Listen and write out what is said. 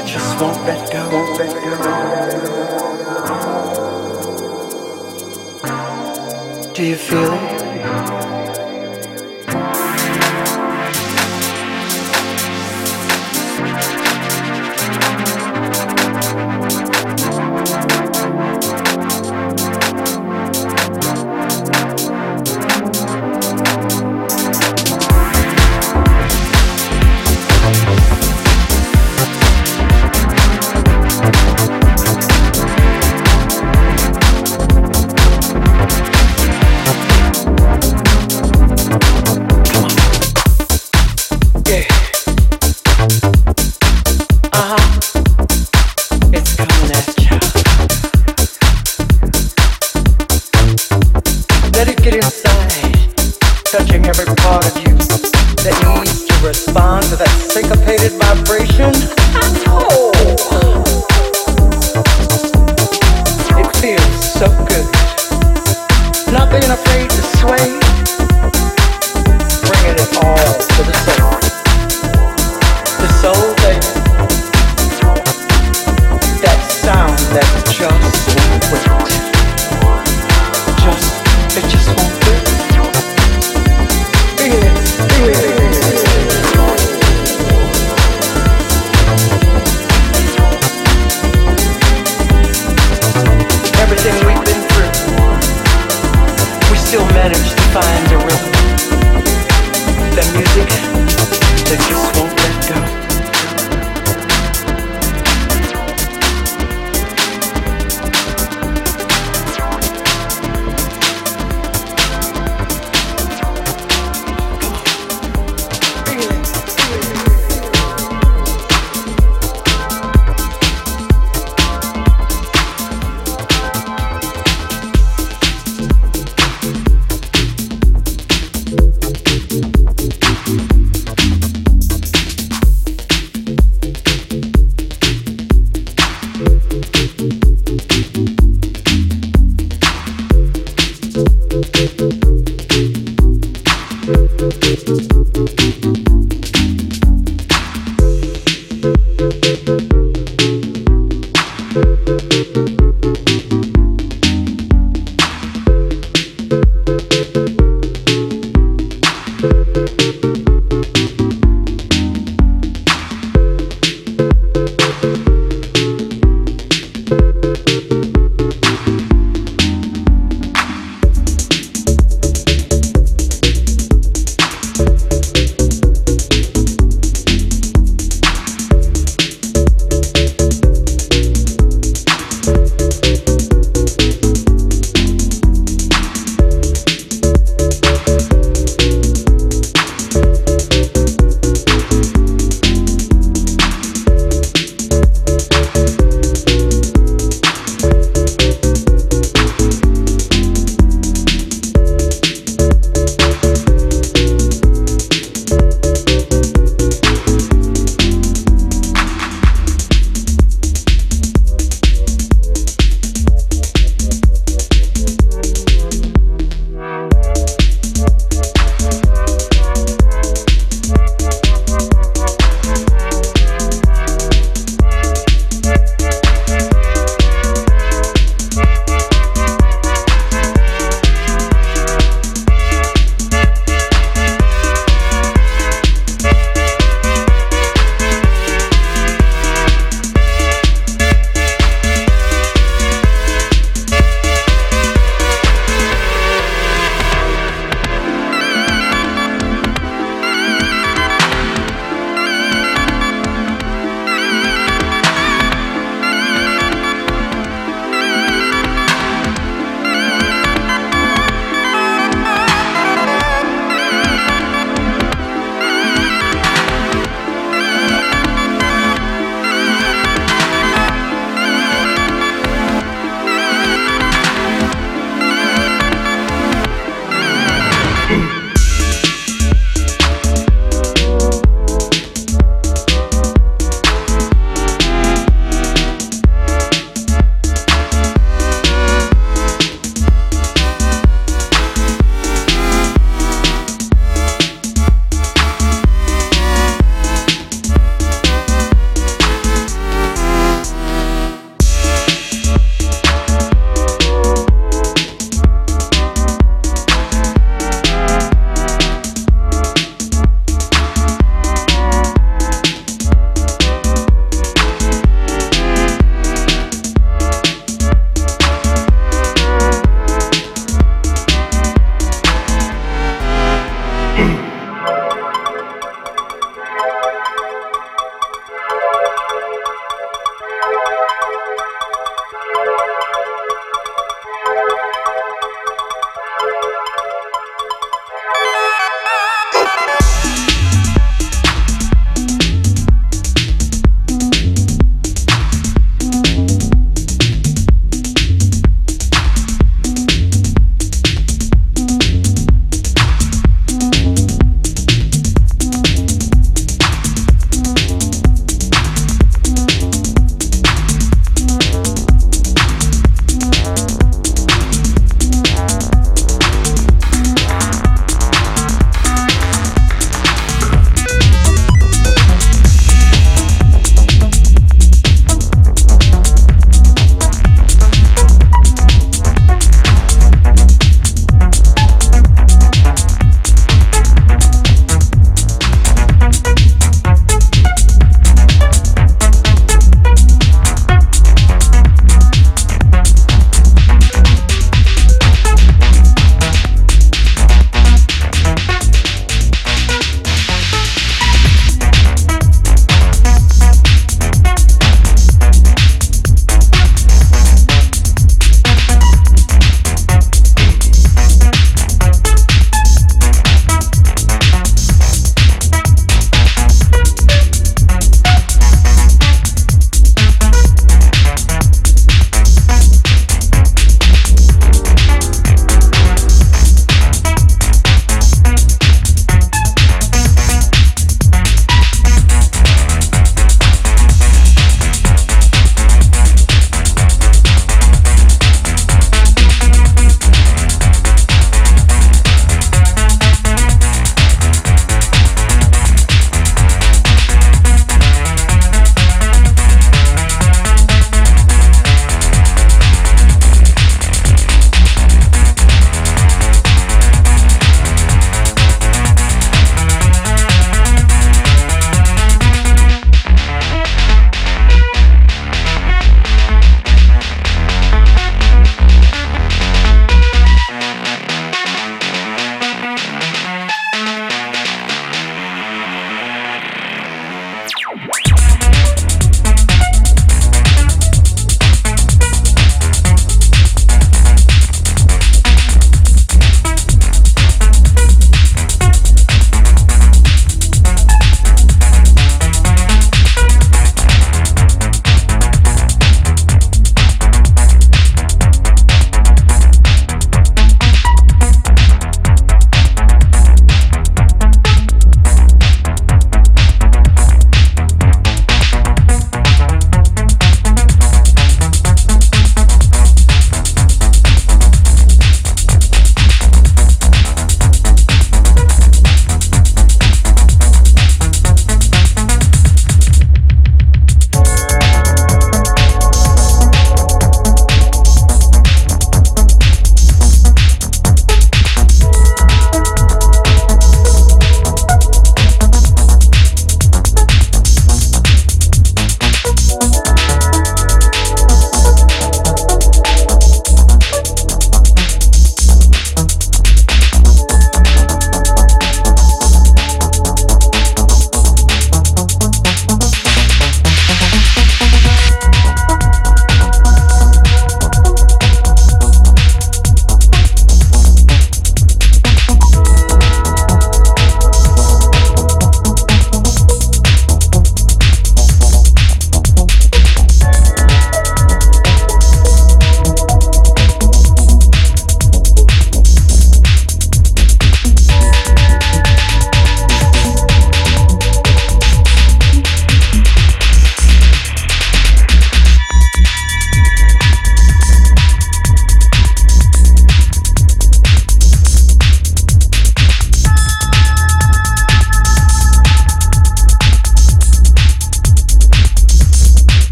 that just won't let go. Won't let go. Do you feel it?